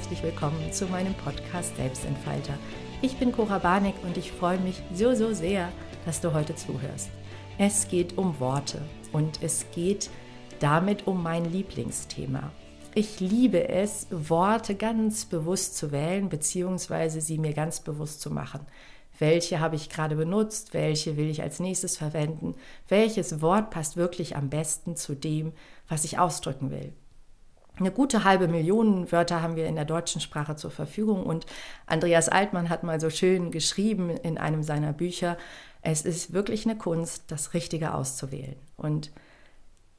Herzlich willkommen zu meinem Podcast Selbstentfalter. Ich bin Cora Barnick und ich freue mich so, so sehr, dass du heute zuhörst. Es geht um Worte und es geht damit um mein Lieblingsthema. Ich liebe es, Worte ganz bewusst zu wählen, beziehungsweise sie mir ganz bewusst zu machen. Welche habe ich gerade benutzt? Welche will ich als nächstes verwenden? Welches Wort passt wirklich am besten zu dem, was ich ausdrücken will? Eine gute halbe Million Wörter haben wir in der deutschen Sprache zur Verfügung und Andreas Altmann hat mal so schön geschrieben in einem seiner Bücher, es ist wirklich eine Kunst, das Richtige auszuwählen. Und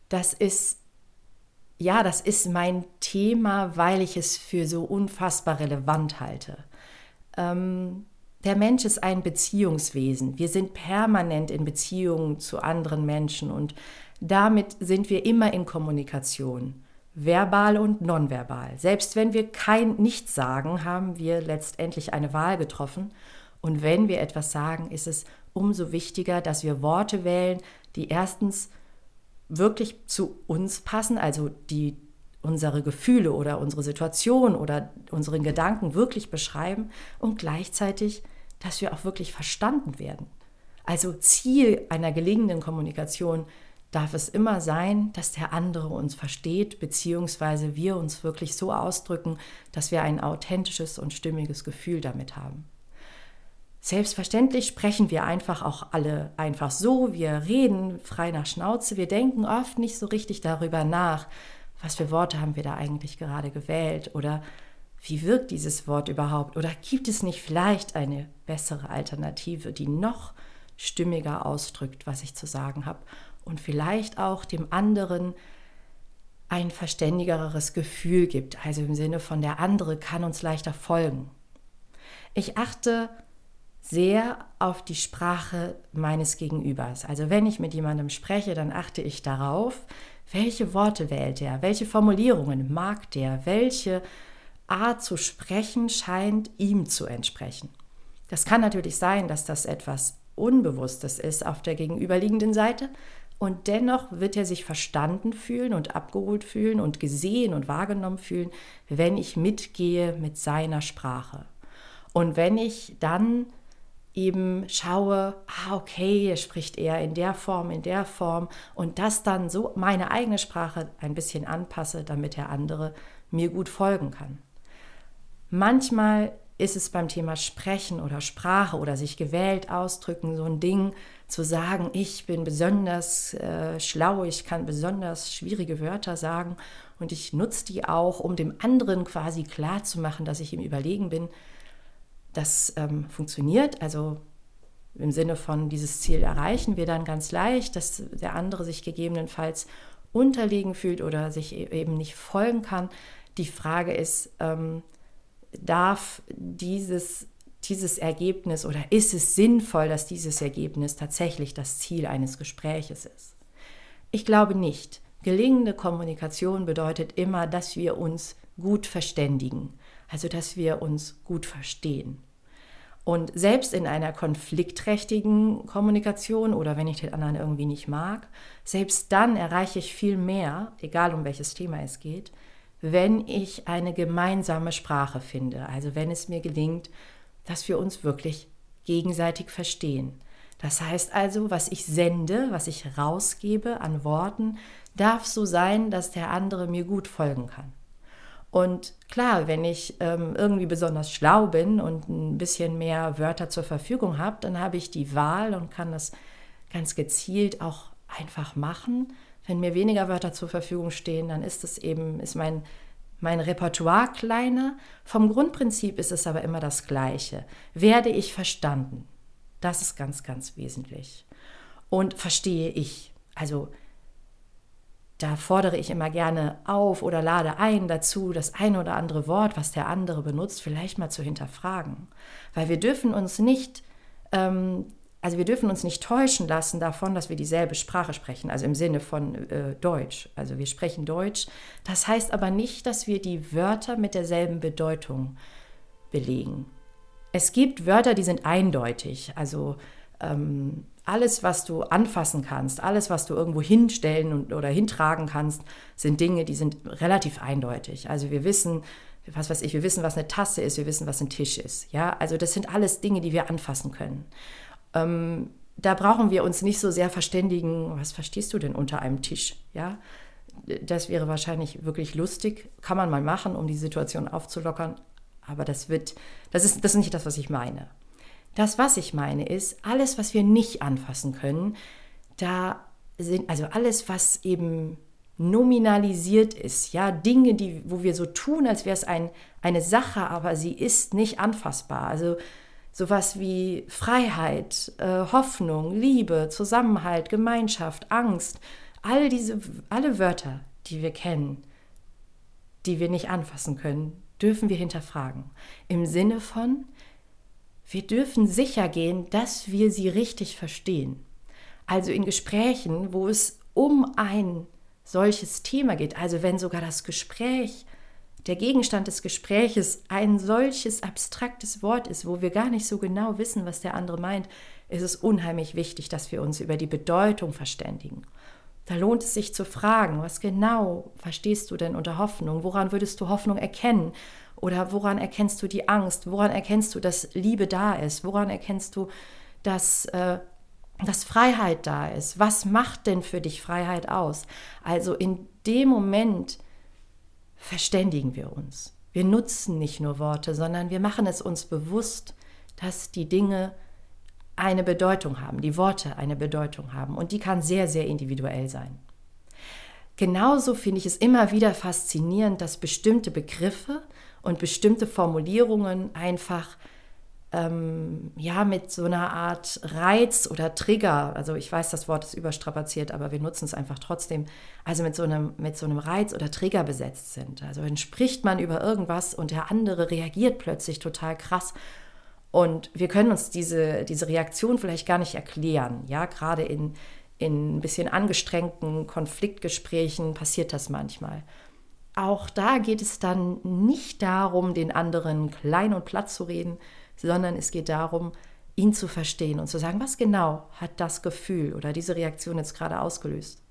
das ist, ja, das ist mein Thema, weil ich es für so unfassbar relevant halte. Ähm, der Mensch ist ein Beziehungswesen. Wir sind permanent in Beziehungen zu anderen Menschen und damit sind wir immer in Kommunikation verbal und nonverbal. Selbst wenn wir kein Nichts sagen, haben wir letztendlich eine Wahl getroffen. Und wenn wir etwas sagen, ist es umso wichtiger, dass wir Worte wählen, die erstens wirklich zu uns passen, also die unsere Gefühle oder unsere Situation oder unseren Gedanken wirklich beschreiben und gleichzeitig, dass wir auch wirklich verstanden werden. Also Ziel einer gelingenden Kommunikation darf es immer sein, dass der andere uns versteht, beziehungsweise wir uns wirklich so ausdrücken, dass wir ein authentisches und stimmiges Gefühl damit haben. Selbstverständlich sprechen wir einfach auch alle einfach so, wir reden frei nach Schnauze, wir denken oft nicht so richtig darüber nach, was für Worte haben wir da eigentlich gerade gewählt oder wie wirkt dieses Wort überhaupt? Oder gibt es nicht vielleicht eine bessere Alternative, die noch stimmiger ausdrückt, was ich zu sagen habe und vielleicht auch dem anderen ein verständigeres Gefühl gibt, also im Sinne von der andere kann uns leichter folgen. Ich achte sehr auf die Sprache meines Gegenübers. Also wenn ich mit jemandem spreche, dann achte ich darauf, welche Worte wählt er, welche Formulierungen mag der, welche Art zu sprechen scheint ihm zu entsprechen. Das kann natürlich sein, dass das etwas Unbewusstes ist auf der gegenüberliegenden Seite, und dennoch wird er sich verstanden fühlen und abgeholt fühlen und gesehen und wahrgenommen fühlen, wenn ich mitgehe mit seiner Sprache. Und wenn ich dann eben schaue, ah, okay, er spricht eher in der Form, in der Form und das dann so meine eigene Sprache ein bisschen anpasse, damit der andere mir gut folgen kann. Manchmal ist es beim Thema Sprechen oder Sprache oder sich gewählt ausdrücken so ein Ding, zu sagen, ich bin besonders äh, schlau, ich kann besonders schwierige Wörter sagen und ich nutze die auch, um dem anderen quasi klarzumachen, dass ich ihm überlegen bin. Das ähm, funktioniert, also im Sinne von dieses Ziel erreichen wir dann ganz leicht, dass der andere sich gegebenenfalls unterlegen fühlt oder sich e-, eben nicht folgen kann. Die Frage ist, ähm, darf dieses dieses Ergebnis oder ist es sinnvoll, dass dieses Ergebnis tatsächlich das Ziel eines Gespräches ist? Ich glaube nicht. Gelingende Kommunikation bedeutet immer, dass wir uns gut verständigen, also dass wir uns gut verstehen. Und selbst in einer konfliktträchtigen Kommunikation oder wenn ich den anderen irgendwie nicht mag, selbst dann erreiche ich viel mehr, egal um welches Thema es geht, wenn ich eine gemeinsame Sprache finde. Also wenn es mir gelingt, dass wir uns wirklich gegenseitig verstehen. Das heißt also, was ich sende, was ich rausgebe an Worten, darf so sein, dass der andere mir gut folgen kann. Und klar, wenn ich ähm, irgendwie besonders schlau bin und ein bisschen mehr Wörter zur Verfügung habe, dann habe ich die Wahl und kann das ganz gezielt auch einfach machen. Wenn mir weniger Wörter zur Verfügung stehen, dann ist es eben, ist mein mein Repertoire kleiner. Vom Grundprinzip ist es aber immer das gleiche. Werde ich verstanden? Das ist ganz, ganz wesentlich. Und verstehe ich? Also da fordere ich immer gerne auf oder lade ein dazu, das ein oder andere Wort, was der andere benutzt, vielleicht mal zu hinterfragen. Weil wir dürfen uns nicht ähm, also wir dürfen uns nicht täuschen lassen davon, dass wir dieselbe Sprache sprechen, also im Sinne von äh, Deutsch. Also wir sprechen Deutsch. Das heißt aber nicht, dass wir die Wörter mit derselben Bedeutung belegen. Es gibt Wörter, die sind eindeutig. Also ähm, alles, was du anfassen kannst, alles, was du irgendwo hinstellen und, oder hintragen kannst, sind Dinge, die sind relativ eindeutig. Also wir wissen, was weiß ich, wir wissen, was eine Tasse ist, wir wissen, was ein Tisch ist. Ja, also das sind alles Dinge, die wir anfassen können. Ähm, da brauchen wir uns nicht so sehr verständigen, was verstehst du denn unter einem Tisch? Ja, das wäre wahrscheinlich wirklich lustig, kann man mal machen, um die Situation aufzulockern, aber das wird, das ist, das ist nicht das, was ich meine. Das, was ich meine, ist, alles, was wir nicht anfassen können, da sind, also alles, was eben nominalisiert ist, ja, Dinge, die, wo wir so tun, als wäre es ein, eine Sache, aber sie ist nicht anfassbar. Also sowas wie Freiheit, äh, Hoffnung, Liebe, Zusammenhalt, Gemeinschaft, Angst, all diese, alle Wörter, die wir kennen, die wir nicht anfassen können, dürfen wir hinterfragen. Im Sinne von, wir dürfen sicher gehen, dass wir sie richtig verstehen. Also in Gesprächen, wo es um ein solches Thema geht, also wenn sogar das Gespräch, der Gegenstand des Gespräches ein solches abstraktes Wort ist, wo wir gar nicht so genau wissen, was der andere meint, ist es unheimlich wichtig, dass wir uns über die Bedeutung verständigen. Da lohnt es sich zu fragen, was genau verstehst du denn unter Hoffnung? Woran würdest du Hoffnung erkennen? Oder woran erkennst du die Angst? Woran erkennst du, dass Liebe da ist? Woran erkennst du, dass, äh, dass Freiheit da ist? Was macht denn für dich Freiheit aus? Also in dem Moment verständigen wir uns. Wir nutzen nicht nur Worte, sondern wir machen es uns bewusst, dass die Dinge eine Bedeutung haben, die Worte eine Bedeutung haben. Und die kann sehr, sehr individuell sein. Genauso finde ich es immer wieder faszinierend, dass bestimmte Begriffe und bestimmte Formulierungen einfach ähm, ja mit so einer Art Reiz oder Trigger, also ich weiß, das Wort ist überstrapaziert, aber wir nutzen es einfach trotzdem, also mit so einem, mit so einem Reiz oder Trigger besetzt sind. Also dann spricht man über irgendwas und der andere reagiert plötzlich total krass und wir können uns diese, diese Reaktion vielleicht gar nicht erklären. Ja, gerade in, in ein bisschen angestrengten Konfliktgesprächen passiert das manchmal. Auch da geht es dann nicht darum, den anderen klein und platt zu reden, sondern es geht darum, ihn zu verstehen und zu sagen, was genau hat das Gefühl oder diese Reaktion jetzt gerade ausgelöst?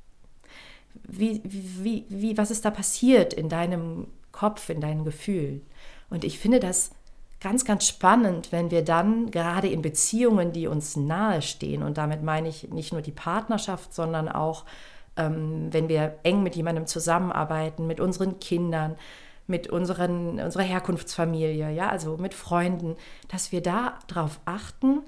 Wie, wie, wie, was ist da passiert in deinem Kopf, in deinen Gefühlen? Und ich finde das ganz, ganz spannend, wenn wir dann gerade in Beziehungen, die uns nahestehen, und damit meine ich nicht nur die Partnerschaft, sondern auch, ähm, wenn wir eng mit jemandem zusammenarbeiten, mit unseren Kindern, mit unseren, unserer Herkunftsfamilie, ja, also mit Freunden, dass wir da darauf achten,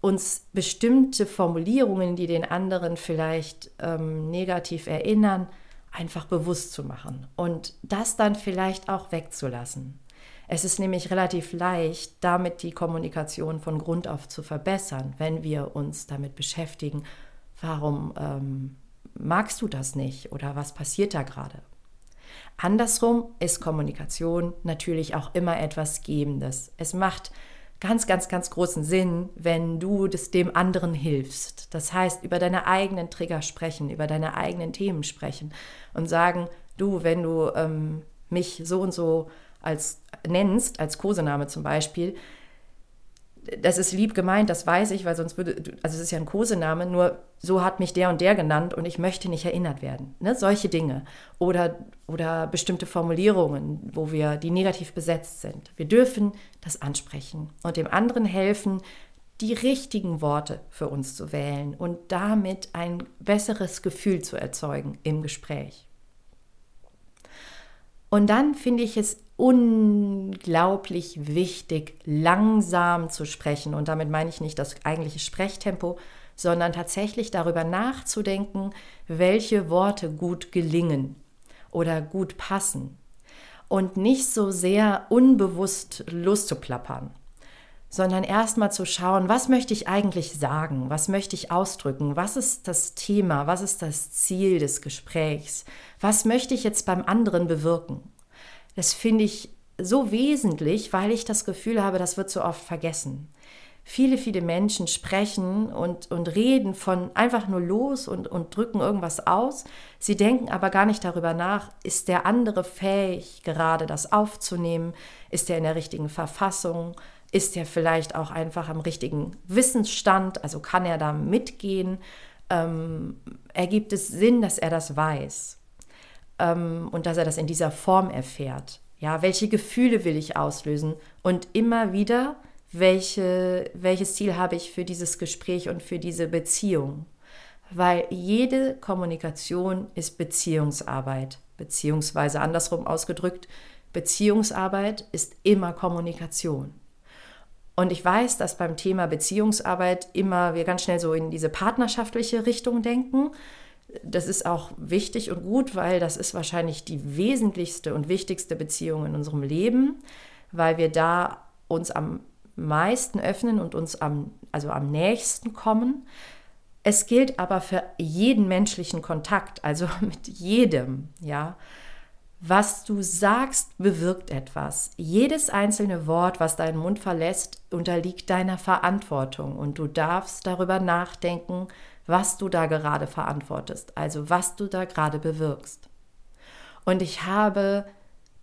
uns bestimmte Formulierungen, die den anderen vielleicht ähm, negativ erinnern, einfach bewusst zu machen und das dann vielleicht auch wegzulassen. Es ist nämlich relativ leicht, damit die Kommunikation von Grund auf zu verbessern, wenn wir uns damit beschäftigen, warum ähm, magst du das nicht oder was passiert da gerade. Andersrum ist Kommunikation natürlich auch immer etwas Gebendes. Es macht ganz, ganz, ganz großen Sinn, wenn du das dem anderen hilfst. Das heißt, über deine eigenen Trigger sprechen, über deine eigenen Themen sprechen und sagen, du, wenn du ähm, mich so und so als nennst, als Kosename zum Beispiel, das ist lieb gemeint, das weiß ich, weil sonst würde, also es ist ja ein Kosename, nur so hat mich der und der genannt und ich möchte nicht erinnert werden. Ne? Solche Dinge. Oder, oder bestimmte Formulierungen, wo wir, die negativ besetzt sind. Wir dürfen das ansprechen und dem anderen helfen, die richtigen Worte für uns zu wählen und damit ein besseres Gefühl zu erzeugen im Gespräch. Und dann finde ich es unglaublich wichtig, langsam zu sprechen. Und damit meine ich nicht das eigentliche Sprechtempo, sondern tatsächlich darüber nachzudenken, welche Worte gut gelingen oder gut passen. Und nicht so sehr unbewusst loszuplappern, sondern erstmal zu schauen, was möchte ich eigentlich sagen, was möchte ich ausdrücken, was ist das Thema, was ist das Ziel des Gesprächs, was möchte ich jetzt beim anderen bewirken. Das finde ich so wesentlich, weil ich das Gefühl habe, das wird so oft vergessen. Viele, viele Menschen sprechen und, und reden von einfach nur los und, und drücken irgendwas aus. Sie denken aber gar nicht darüber nach, ist der andere fähig, gerade das aufzunehmen? Ist er in der richtigen Verfassung? Ist er vielleicht auch einfach am richtigen Wissensstand? Also kann er da mitgehen? Ähm, ergibt es Sinn, dass er das weiß? Ähm, und dass er das in dieser Form erfährt. Ja, welche Gefühle will ich auslösen? Und immer wieder, welche, welches Ziel habe ich für dieses Gespräch und für diese Beziehung? Weil jede Kommunikation ist Beziehungsarbeit, beziehungsweise andersrum ausgedrückt, Beziehungsarbeit ist immer Kommunikation. Und ich weiß, dass beim Thema Beziehungsarbeit immer wir ganz schnell so in diese partnerschaftliche Richtung denken. Das ist auch wichtig und gut, weil das ist wahrscheinlich die wesentlichste und wichtigste Beziehung in unserem Leben, weil wir da uns am meisten öffnen und uns am, also am nächsten kommen. Es gilt aber für jeden menschlichen Kontakt, also mit jedem, ja. Was du sagst, bewirkt etwas. Jedes einzelne Wort, was deinen Mund verlässt, unterliegt deiner Verantwortung und du darfst darüber nachdenken, was du da gerade verantwortest, also was du da gerade bewirkst. Und ich habe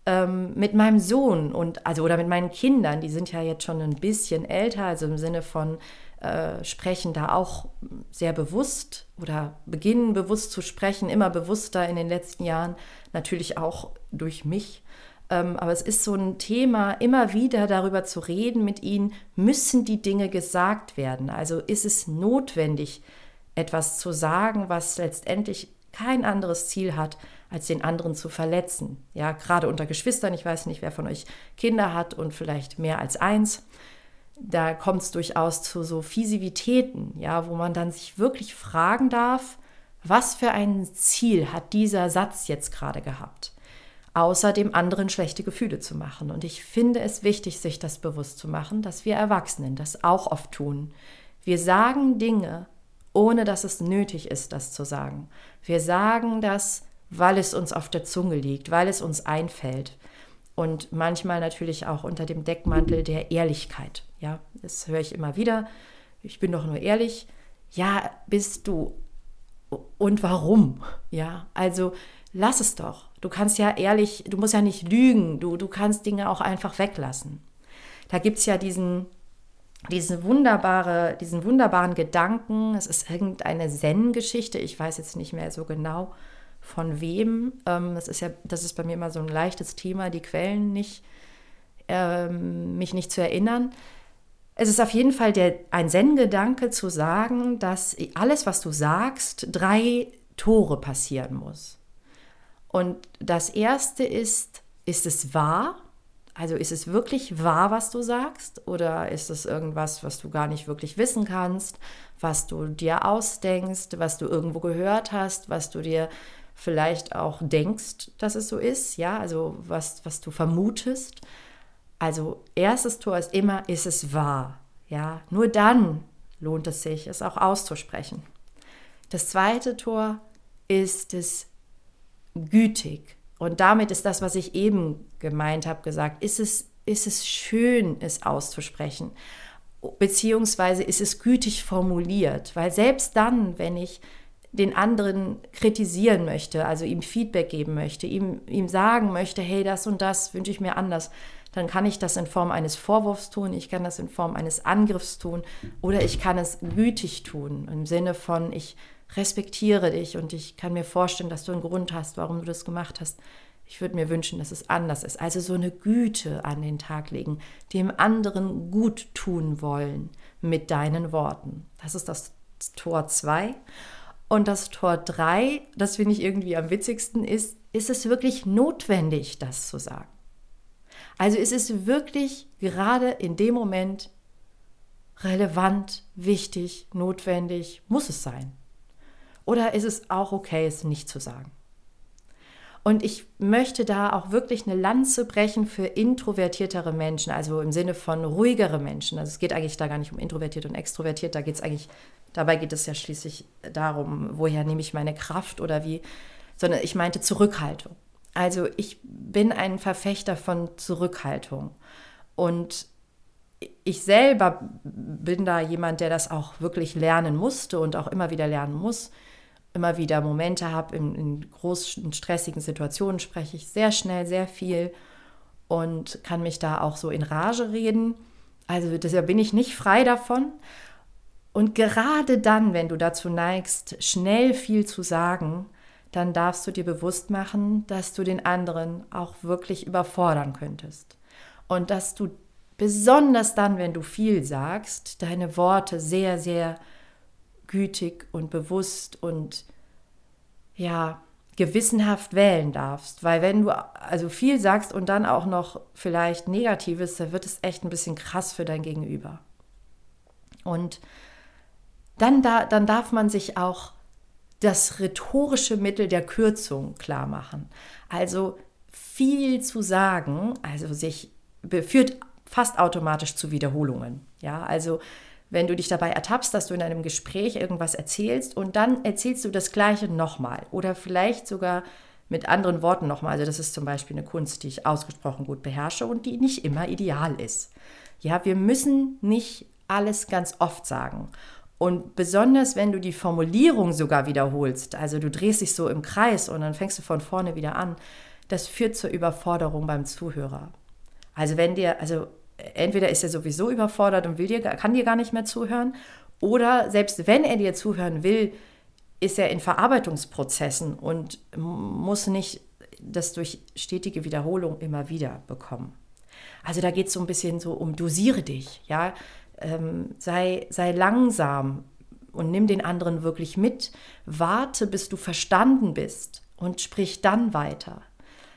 ähm, mit meinem Sohn und also oder mit meinen Kindern, die sind ja jetzt schon ein bisschen älter, also im Sinne von äh, sprechen da auch sehr bewusst oder beginnen bewusst zu sprechen, immer bewusster in den letzten Jahren, natürlich auch durch mich. Ähm, aber es ist so ein Thema, immer wieder darüber zu reden mit ihnen, müssen die Dinge gesagt werden? Also ist es notwendig, etwas zu sagen, was letztendlich kein anderes Ziel hat, als den anderen zu verletzen. Ja, gerade unter Geschwistern, ich weiß nicht, wer von euch Kinder hat und vielleicht mehr als eins da kommt es durchaus zu so Fisivitäten, ja, wo man dann sich wirklich fragen darf, was für ein Ziel hat dieser Satz jetzt gerade gehabt, außer dem anderen schlechte Gefühle zu machen. Und ich finde es wichtig, sich das bewusst zu machen, dass wir Erwachsenen das auch oft tun. Wir sagen Dinge, ohne dass es nötig ist, das zu sagen. Wir sagen das, weil es uns auf der Zunge liegt, weil es uns einfällt. Und manchmal natürlich auch unter dem Deckmantel der Ehrlichkeit. Ja, das höre ich immer wieder. Ich bin doch nur ehrlich. Ja, bist du. Und warum? Ja, also lass es doch. Du kannst ja ehrlich, du musst ja nicht lügen. Du, du kannst Dinge auch einfach weglassen. Da gibt es ja diesen, diese wunderbare, diesen wunderbaren Gedanken. Es ist irgendeine Zen-Geschichte. Ich weiß jetzt nicht mehr so genau von wem. Ähm, das ist ja, das ist bei mir immer so ein leichtes Thema, die Quellen nicht, ähm, mich nicht zu erinnern. Es ist auf jeden Fall der, ein Zen-Gedanke zu sagen, dass alles, was du sagst, drei Tore passieren muss. Und das erste ist, ist es wahr? Also ist es wirklich wahr, was du sagst? Oder ist es irgendwas, was du gar nicht wirklich wissen kannst, was du dir ausdenkst, was du irgendwo gehört hast, was du dir vielleicht auch denkst, dass es so ist? Ja, also was, was du vermutest. Also erstes Tor ist immer, ist es wahr? Ja, nur dann lohnt es sich, es auch auszusprechen. Das zweite Tor ist es gütig. Und damit ist das, was ich eben gemeint habe, gesagt, ist es, ist es schön, es auszusprechen. Beziehungsweise ist es gütig formuliert. Weil selbst dann, wenn ich den anderen kritisieren möchte, also ihm Feedback geben möchte, ihm, ihm sagen möchte, hey, das und das wünsche ich mir anders, dann kann ich das in Form eines Vorwurfs tun, ich kann das in Form eines Angriffs tun oder ich kann es gütig tun, im Sinne von, ich respektiere dich und ich kann mir vorstellen, dass du einen Grund hast, warum du das gemacht hast. Ich würde mir wünschen, dass es anders ist. Also so eine Güte an den Tag legen, dem anderen gut tun wollen mit deinen Worten. Das ist das Tor 2. Und das Tor 3, das finde ich irgendwie am witzigsten, ist, ist es wirklich notwendig, das zu sagen? Also ist es wirklich gerade in dem Moment relevant, wichtig, notwendig, muss es sein? Oder ist es auch okay, es nicht zu sagen? Und ich möchte da auch wirklich eine Lanze brechen für introvertiertere Menschen, also im Sinne von ruhigere Menschen. Also es geht eigentlich da gar nicht um introvertiert und extrovertiert, da geht es eigentlich Dabei geht es ja schließlich darum, woher nehme ich meine Kraft oder wie, sondern ich meinte Zurückhaltung. Also ich bin ein Verfechter von Zurückhaltung. Und ich selber bin da jemand, der das auch wirklich lernen musste und auch immer wieder lernen muss. Immer wieder Momente habe, in, in großen, stressigen Situationen spreche ich sehr schnell, sehr viel und kann mich da auch so in Rage reden. Also deshalb bin ich nicht frei davon. Und gerade dann, wenn du dazu neigst, schnell viel zu sagen, dann darfst du dir bewusst machen, dass du den anderen auch wirklich überfordern könntest. Und dass du besonders dann, wenn du viel sagst, deine Worte sehr, sehr gütig und bewusst und ja, gewissenhaft wählen darfst. Weil wenn du also viel sagst und dann auch noch vielleicht Negatives, dann wird es echt ein bisschen krass für dein Gegenüber. Und dann, da, dann darf man sich auch das rhetorische Mittel der Kürzung klar machen. Also viel zu sagen, also sich führt fast automatisch zu Wiederholungen. Ja, also wenn du dich dabei ertappst, dass du in einem Gespräch irgendwas erzählst und dann erzählst du das Gleiche nochmal oder vielleicht sogar mit anderen Worten nochmal. Also das ist zum Beispiel eine Kunst, die ich ausgesprochen gut beherrsche und die nicht immer ideal ist. Ja, wir müssen nicht alles ganz oft sagen. Und besonders wenn du die Formulierung sogar wiederholst, also du drehst dich so im Kreis und dann fängst du von vorne wieder an, das führt zur Überforderung beim Zuhörer. Also wenn dir, also entweder ist er sowieso überfordert und will dir, kann dir gar nicht mehr zuhören, oder selbst wenn er dir zuhören will, ist er in Verarbeitungsprozessen und muss nicht das durch stetige Wiederholung immer wieder bekommen. Also da geht es so ein bisschen so um dosiere dich, ja, ähm, sei, sei langsam und nimm den anderen wirklich mit, warte, bis du verstanden bist und sprich dann weiter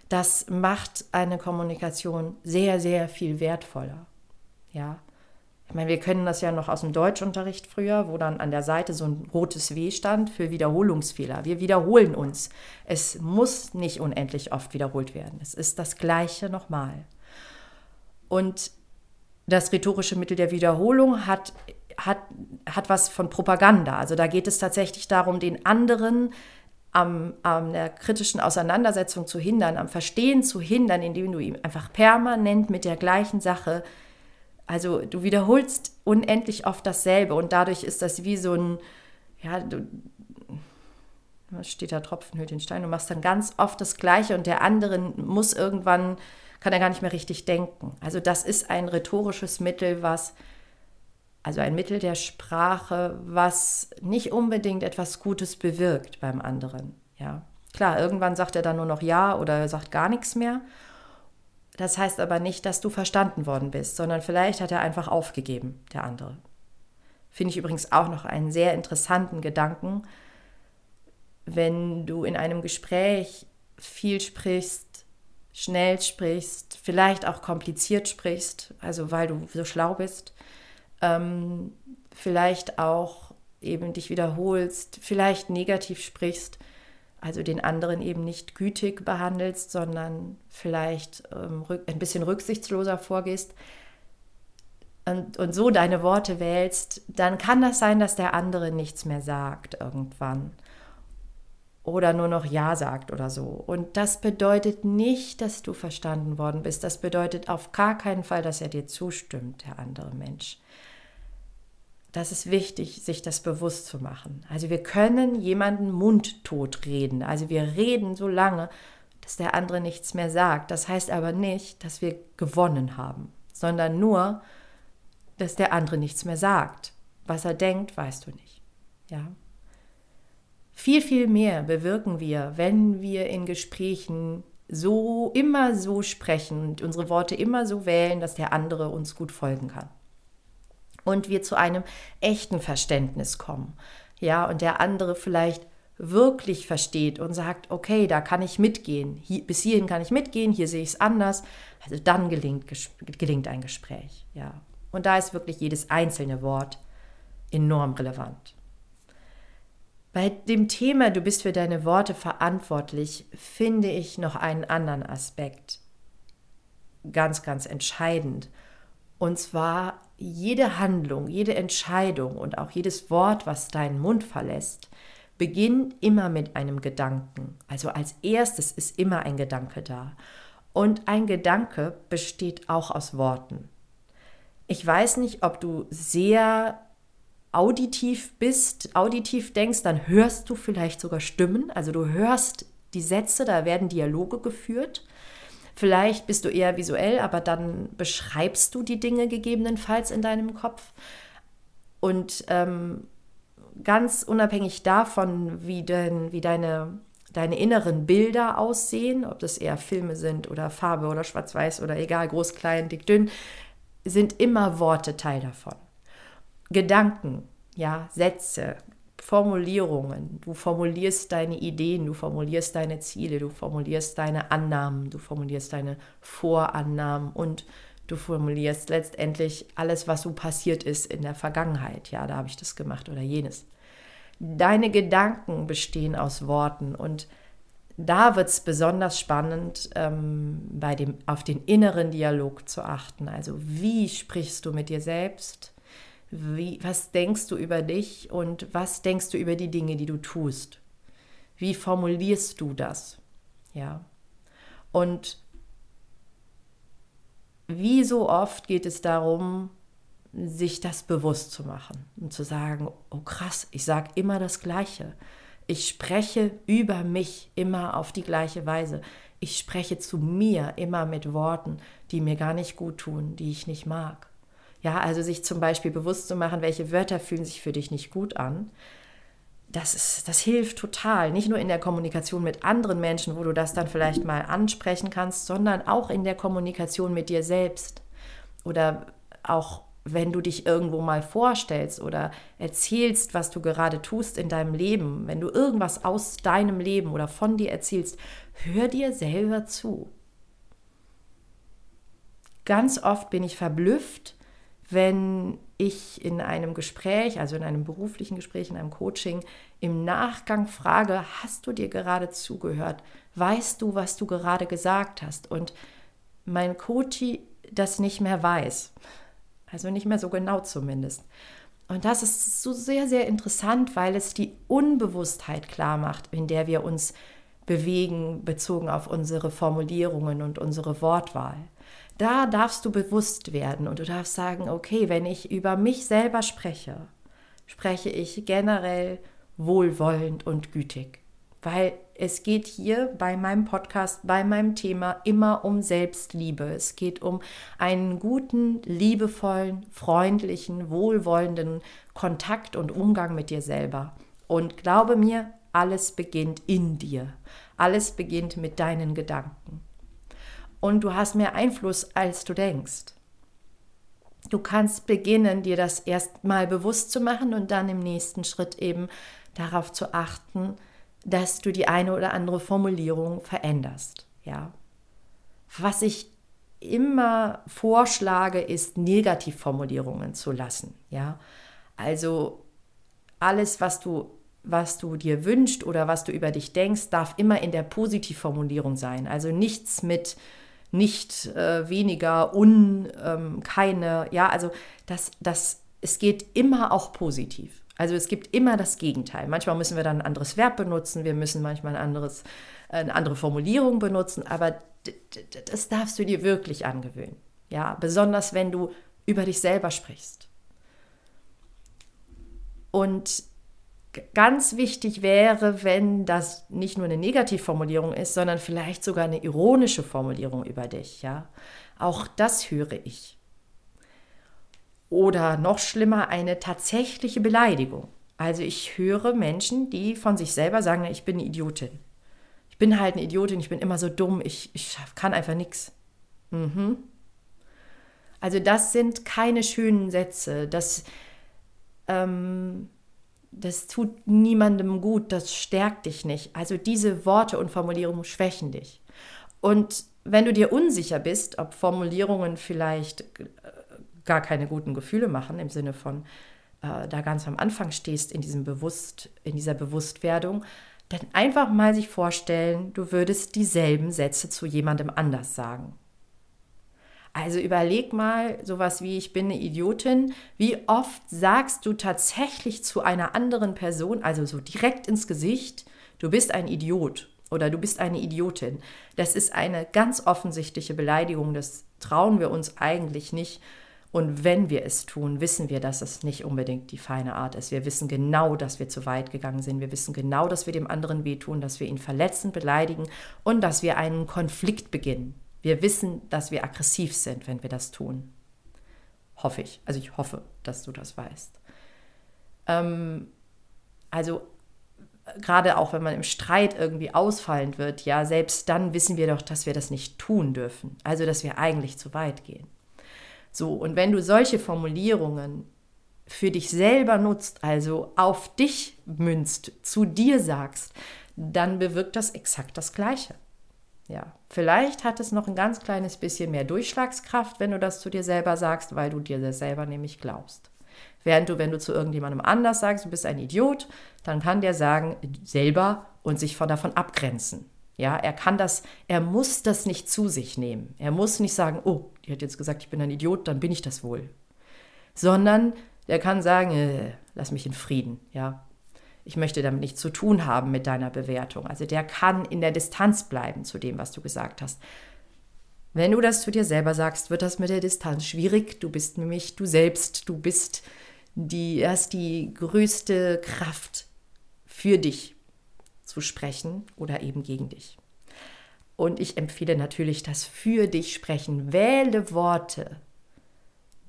das macht eine Kommunikation sehr, sehr viel wertvoller. Ja. Ich meine, wir kennen das ja noch aus dem Deutschunterricht früher, wo dann an der Seite so ein rotes W stand für Wiederholungsfehler. Wir wiederholen uns. Es muss nicht unendlich oft wiederholt werden. Es ist das Gleiche nochmal. Und das rhetorische Mittel der Wiederholung hat, hat, hat was von Propaganda. Also da geht es tatsächlich darum, den anderen am, am der kritischen Auseinandersetzung zu hindern, am Verstehen zu hindern, indem du ihm einfach permanent mit der gleichen Sache, also du wiederholst unendlich oft dasselbe und dadurch ist das wie so ein, ja, du, steht da Tropfen hüllt den Stein, du machst dann ganz oft das Gleiche und der andere muss irgendwann, kann er gar nicht mehr richtig denken. Also das ist ein rhetorisches Mittel, was also ein Mittel der Sprache, was nicht unbedingt etwas Gutes bewirkt beim anderen. Ja, klar, irgendwann sagt er dann nur noch Ja oder er sagt gar nichts mehr. Das heißt aber nicht, dass du verstanden worden bist, sondern vielleicht hat er einfach aufgegeben, der andere. Finde ich übrigens auch noch einen sehr interessanten Gedanken, wenn du in einem Gespräch viel sprichst, schnell sprichst, vielleicht auch kompliziert sprichst, also weil du so schlau bist, ähm, vielleicht auch eben dich wiederholst, vielleicht negativ sprichst, also den anderen eben nicht gütig behandelst, sondern vielleicht ähm, ein bisschen rücksichtsloser vorgehst und, und so deine Worte wählst, dann kann das sein, dass der andere nichts mehr sagt irgendwann oder nur noch Ja sagt oder so. Und das bedeutet nicht, dass du verstanden worden bist. Das bedeutet auf gar keinen Fall, dass er dir zustimmt, der andere Mensch. Das ist wichtig, sich das bewusst zu machen. Also wir können jemanden mundtot reden. Also wir reden so lange, dass der andere nichts mehr sagt. Das heißt aber nicht, dass wir gewonnen haben, sondern nur, dass der andere nichts mehr sagt. Was er denkt, weißt du nicht. Ja. Viel, viel mehr bewirken wir, wenn wir in Gesprächen so immer so sprechen und unsere Worte immer so wählen, dass der andere uns gut folgen kann. Und wir zu einem echten Verständnis kommen. Ja, und der andere vielleicht wirklich versteht und sagt, okay, da kann ich mitgehen, hier, bis hierhin kann ich mitgehen, hier sehe ich es anders, also dann gelingt, gelingt ein Gespräch. Ja. Und da ist wirklich jedes einzelne Wort enorm relevant. Bei dem Thema, du bist für deine Worte verantwortlich, finde ich noch einen anderen Aspekt ganz, ganz entscheidend. Und zwar jede Handlung, jede Entscheidung und auch jedes Wort, was deinen Mund verlässt, beginnt immer mit einem Gedanken. Also als erstes ist immer ein Gedanke da. Und ein Gedanke besteht auch aus Worten. Ich weiß nicht, ob du sehr auditiv bist, auditiv denkst, dann hörst du vielleicht sogar Stimmen. Also du hörst die Sätze, da werden Dialoge geführt. Vielleicht bist du eher visuell, aber dann beschreibst du die Dinge gegebenenfalls in deinem Kopf. Und ähm, ganz unabhängig davon, wie, denn, wie deine, deine inneren Bilder aussehen, ob das eher Filme sind oder Farbe oder Schwarz-Weiß oder egal, groß, klein, dick, dünn, sind immer Worte Teil davon. Gedanken, ja, Sätze, Formulierungen. Du formulierst deine Ideen, du formulierst deine Ziele, du formulierst deine Annahmen, du formulierst deine Vorannahmen und du formulierst letztendlich alles, was so passiert ist in der Vergangenheit. Ja, da habe ich das gemacht oder jenes. Deine Gedanken bestehen aus Worten und da wird es besonders spannend, ähm, bei dem, auf den inneren Dialog zu achten. Also wie sprichst du mit dir selbst? Wie, was denkst du über dich und was denkst du über die Dinge, die du tust? Wie formulierst du das? Ja. Und wie so oft geht es darum, sich das bewusst zu machen und zu sagen, oh krass, ich sage immer das Gleiche. Ich spreche über mich immer auf die gleiche Weise. Ich spreche zu mir immer mit Worten, die mir gar nicht gut tun, die ich nicht mag. Ja, also sich zum Beispiel bewusst zu machen, welche Wörter fühlen sich für dich nicht gut an. Das, ist, das hilft total, nicht nur in der Kommunikation mit anderen Menschen, wo du das dann vielleicht mal ansprechen kannst, sondern auch in der Kommunikation mit dir selbst. Oder auch wenn du dich irgendwo mal vorstellst oder erzählst, was du gerade tust in deinem Leben, wenn du irgendwas aus deinem Leben oder von dir erzählst, hör dir selber zu. Ganz oft bin ich verblüfft, wenn ich in einem Gespräch, also in einem beruflichen Gespräch, in einem Coaching, im Nachgang frage, hast du dir gerade zugehört? Weißt du, was du gerade gesagt hast? Und mein Coach das nicht mehr weiß. Also nicht mehr so genau zumindest. Und das ist so sehr, sehr interessant, weil es die Unbewusstheit klar macht, in der wir uns bewegen, bezogen auf unsere Formulierungen und unsere Wortwahl. Da darfst du bewusst werden und du darfst sagen, okay, wenn ich über mich selber spreche, spreche ich generell wohlwollend und gütig. Weil es geht hier bei meinem Podcast, bei meinem Thema immer um Selbstliebe. Es geht um einen guten, liebevollen, freundlichen, wohlwollenden Kontakt und Umgang mit dir selber. Und glaube mir, alles beginnt in dir. Alles beginnt mit deinen Gedanken und du hast mehr Einfluss, als du denkst. Du kannst beginnen, dir das erstmal bewusst zu machen und dann im nächsten Schritt eben darauf zu achten, dass du die eine oder andere Formulierung veränderst. Ja. Was ich immer vorschlage, ist Negativformulierungen zu lassen. Ja. Also alles, was du was du dir wünschst oder was du über dich denkst, darf immer in der Positivformulierung sein. Also nichts mit nicht äh, weniger, un, ähm, keine, ja, also das, das, es geht immer auch positiv. Also es gibt immer das Gegenteil. Manchmal müssen wir dann ein anderes Verb benutzen, wir müssen manchmal ein anderes, eine andere Formulierung benutzen, aber das darfst du dir wirklich angewöhnen. Ja, besonders wenn du über dich selber sprichst. Und ganz wichtig wäre, wenn das nicht nur eine Negativformulierung ist, sondern vielleicht sogar eine ironische Formulierung über dich, ja. Auch das höre ich. Oder noch schlimmer, eine tatsächliche Beleidigung. Also ich höre Menschen, die von sich selber sagen, ich bin eine Idiotin. Ich bin halt eine Idiotin, ich bin immer so dumm, ich, ich kann einfach nichts. Mhm. Also das sind keine schönen Sätze. Das, ähm, das tut niemandem gut, das stärkt dich nicht. Also diese Worte und Formulierungen schwächen dich. Und wenn du dir unsicher bist, ob Formulierungen vielleicht äh, gar keine guten Gefühle machen, im Sinne von äh, da ganz am Anfang stehst in diesem Bewusst, in dieser Bewusstwerdung, dann einfach mal sich vorstellen, du würdest dieselben Sätze zu jemandem anders sagen. Also überleg mal sowas wie ich bin eine Idiotin. Wie oft sagst du tatsächlich zu einer anderen Person, also so direkt ins Gesicht, du bist ein Idiot oder du bist eine Idiotin. Das ist eine ganz offensichtliche Beleidigung, das trauen wir uns eigentlich nicht. Und wenn wir es tun, wissen wir, dass es nicht unbedingt die feine Art ist. Wir wissen genau, dass wir zu weit gegangen sind. Wir wissen genau, dass wir dem anderen wehtun, dass wir ihn verletzen, beleidigen und dass wir einen Konflikt beginnen. Wir wissen, dass wir aggressiv sind, wenn wir das tun. Hoffe ich. Also ich hoffe, dass du das weißt. Ähm, also gerade auch wenn man im Streit irgendwie ausfallend wird, ja, selbst dann wissen wir doch, dass wir das nicht tun dürfen. Also, dass wir eigentlich zu weit gehen. So, und wenn du solche Formulierungen für dich selber nutzt, also auf dich münzt, zu dir sagst, dann bewirkt das exakt das Gleiche. Ja, vielleicht hat es noch ein ganz kleines bisschen mehr Durchschlagskraft, wenn du das zu dir selber sagst, weil du dir das selber nämlich glaubst. Während du, wenn du zu irgendjemandem anders sagst, du bist ein Idiot, dann kann der sagen, selber und sich von davon abgrenzen. Ja, er kann das, er muss das nicht zu sich nehmen. Er muss nicht sagen, oh, die hat jetzt gesagt, ich bin ein Idiot, dann bin ich das wohl. Sondern der kann sagen, äh, lass mich in Frieden, ja. Ich möchte damit nichts zu tun haben mit deiner Bewertung. Also der kann in der Distanz bleiben zu dem, was du gesagt hast. Wenn du das zu dir selber sagst, wird das mit der Distanz schwierig. Du bist nämlich du selbst. Du bist die, hast die größte Kraft für dich zu sprechen oder eben gegen dich. Und ich empfehle natürlich das für dich sprechen. Wähle Worte,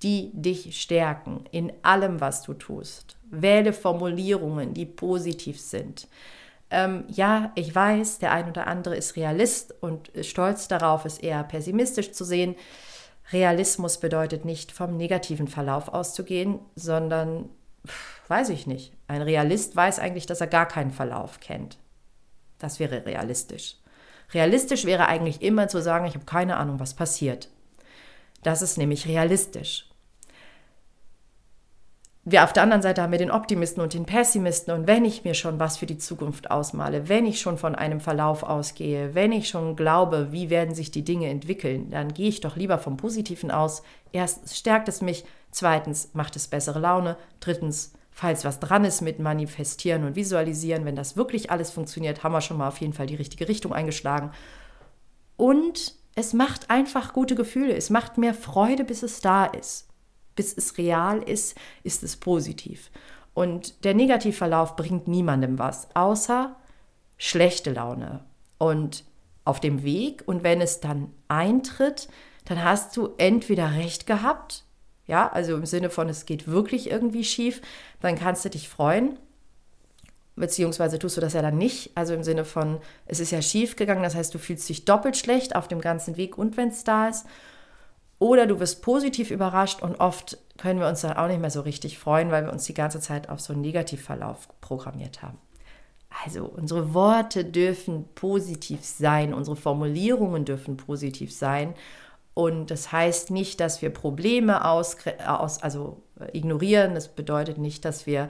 die dich stärken in allem, was du tust. Wähle Formulierungen, die positiv sind. Ähm, ja, ich weiß, der ein oder andere ist Realist und stolz darauf, es eher pessimistisch zu sehen. Realismus bedeutet nicht, vom negativen Verlauf auszugehen, sondern, weiß ich nicht. Ein Realist weiß eigentlich, dass er gar keinen Verlauf kennt. Das wäre realistisch. Realistisch wäre eigentlich immer zu sagen, ich habe keine Ahnung, was passiert. Das ist nämlich realistisch. Wir auf der anderen Seite haben wir den Optimisten und den Pessimisten. Und wenn ich mir schon was für die Zukunft ausmale, wenn ich schon von einem Verlauf ausgehe, wenn ich schon glaube, wie werden sich die Dinge entwickeln, dann gehe ich doch lieber vom Positiven aus. Erstens stärkt es mich, zweitens macht es bessere Laune, drittens, falls was dran ist mit Manifestieren und Visualisieren, wenn das wirklich alles funktioniert, haben wir schon mal auf jeden Fall die richtige Richtung eingeschlagen. Und es macht einfach gute Gefühle, es macht mehr Freude, bis es da ist bis es real ist, ist es positiv. Und der Negativverlauf bringt niemandem was, außer schlechte Laune. Und auf dem Weg, und wenn es dann eintritt, dann hast du entweder recht gehabt, ja, also im Sinne von, es geht wirklich irgendwie schief, dann kannst du dich freuen. Beziehungsweise tust du das ja dann nicht. Also im Sinne von, es ist ja schief gegangen, das heißt, du fühlst dich doppelt schlecht auf dem ganzen Weg und wenn es da ist. Oder du wirst positiv überrascht und oft können wir uns dann auch nicht mehr so richtig freuen, weil wir uns die ganze Zeit auf so einen Negativverlauf programmiert haben. Also unsere Worte dürfen positiv sein, unsere Formulierungen dürfen positiv sein. Und das heißt nicht, dass wir Probleme aus, aus, also ignorieren. Das bedeutet nicht, dass wir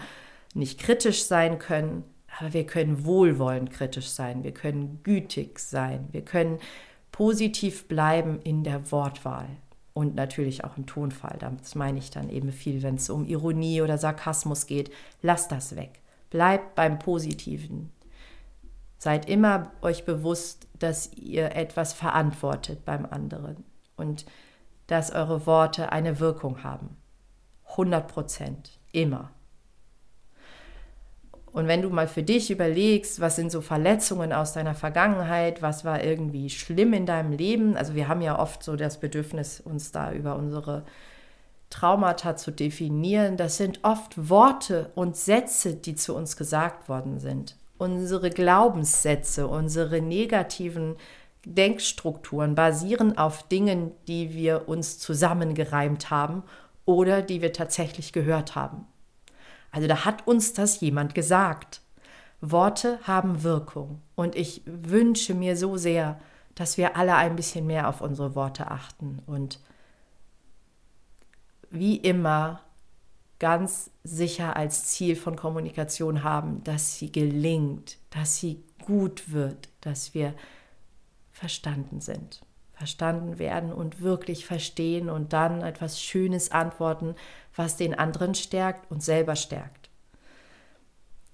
nicht kritisch sein können, aber wir können wohlwollend kritisch sein. Wir können gütig sein. Wir können positiv bleiben in der Wortwahl und natürlich auch im Tonfall. Das meine ich dann eben viel, wenn es um Ironie oder Sarkasmus geht. Lasst das weg. Bleibt beim Positiven. Seid immer euch bewusst, dass ihr etwas verantwortet beim anderen und dass eure Worte eine Wirkung haben. 100 Prozent. Immer. Und wenn du mal für dich überlegst, was sind so Verletzungen aus deiner Vergangenheit, was war irgendwie schlimm in deinem Leben, also wir haben ja oft so das Bedürfnis, uns da über unsere Traumata zu definieren, das sind oft Worte und Sätze, die zu uns gesagt worden sind. Unsere Glaubenssätze, unsere negativen Denkstrukturen basieren auf Dingen, die wir uns zusammengereimt haben oder die wir tatsächlich gehört haben. Also da hat uns das jemand gesagt. Worte haben Wirkung und ich wünsche mir so sehr, dass wir alle ein bisschen mehr auf unsere Worte achten und wie immer ganz sicher als Ziel von Kommunikation haben, dass sie gelingt, dass sie gut wird, dass wir verstanden sind verstanden werden und wirklich verstehen und dann etwas Schönes antworten, was den anderen stärkt und selber stärkt.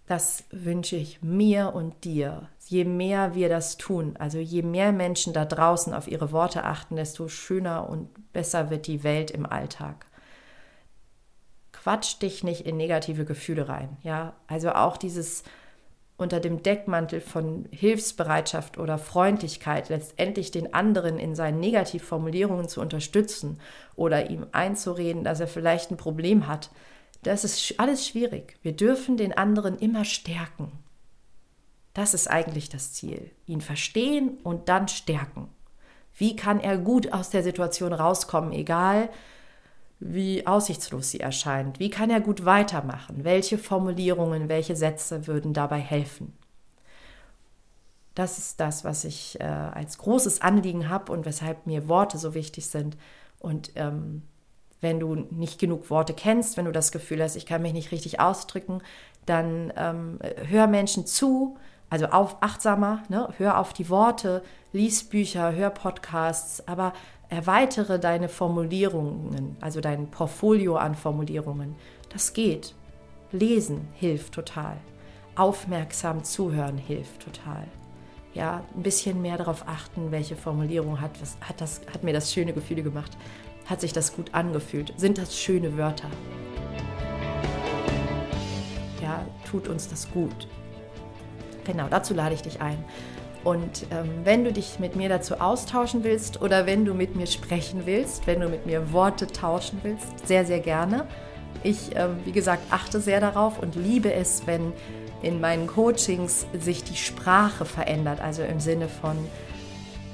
Das wünsche ich mir und dir. Je mehr wir das tun, also je mehr Menschen da draußen auf ihre Worte achten, desto schöner und besser wird die Welt im Alltag. Quatsch dich nicht in negative Gefühle rein. Ja, also auch dieses unter dem Deckmantel von Hilfsbereitschaft oder Freundlichkeit letztendlich den anderen in seinen Negativformulierungen zu unterstützen oder ihm einzureden, dass er vielleicht ein Problem hat, das ist alles schwierig. Wir dürfen den anderen immer stärken. Das ist eigentlich das Ziel. Ihn verstehen und dann stärken. Wie kann er gut aus der Situation rauskommen, egal wie aussichtslos sie erscheint? Wie kann er gut weitermachen? Welche Formulierungen, welche Sätze würden dabei helfen? Das ist das, was ich äh, als großes Anliegen habe und weshalb mir Worte so wichtig sind. Und ähm, wenn du nicht genug Worte kennst, wenn du das Gefühl hast, ich kann mich nicht richtig ausdrücken, dann ähm, hör Menschen zu, also auf achtsamer, ne? hör auf die Worte, lies Bücher, hör Podcasts, aber erweitere deine Formulierungen, also dein Portfolio an Formulierungen. Das geht. Lesen hilft total. Aufmerksam zuhören hilft total. Ja, ein bisschen mehr darauf achten, welche Formulierung hat, was, hat, das, hat mir das schöne Gefühle gemacht. Hat sich das gut angefühlt? Sind das schöne Wörter? Ja, tut uns das gut? Genau, dazu lade ich dich ein. Und ähm, wenn du dich mit mir dazu austauschen willst oder wenn du mit mir sprechen willst, wenn du mit mir Worte tauschen willst, sehr, sehr gerne. Ich, ähm, wie gesagt, achte sehr darauf und liebe es, wenn in meinen Coachings sich die Sprache verändert, also im Sinne von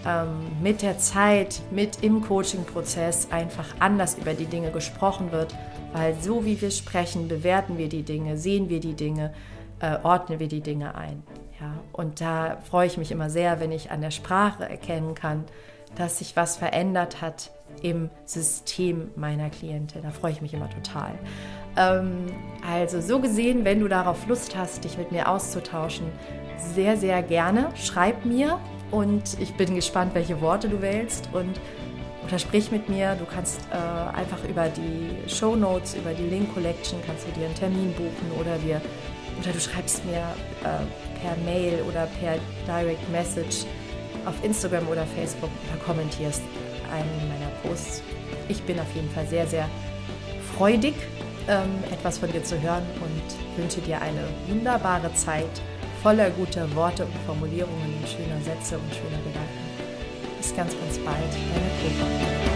ähm, mit der Zeit, mit im Coaching-Prozess einfach anders über die Dinge gesprochen wird, weil so wie wir sprechen, bewerten wir die Dinge, sehen wir die Dinge, äh, ordnen wir die Dinge ein. Ja, und da freue ich mich immer sehr, wenn ich an der Sprache erkennen kann, dass sich was verändert hat im System meiner Klientin. Da freue ich mich immer total. Ähm, also so gesehen, wenn du darauf Lust hast, dich mit mir auszutauschen, sehr, sehr gerne. Schreib mir und ich bin gespannt, welche Worte du wählst und oder sprich mit mir. Du kannst äh, einfach über die Show Notes, über die Link Collection kannst du dir einen Termin buchen oder wir oder du schreibst mir äh, per Mail oder per Direct Message auf Instagram oder Facebook oder kommentierst einen meiner Posts. Ich bin auf jeden Fall sehr, sehr freudig, ähm, etwas von dir zu hören und wünsche dir eine wunderbare Zeit voller guter Worte und Formulierungen, schöner Sätze und schöner Gedanken. Bis ganz, ganz bald, deine Cora.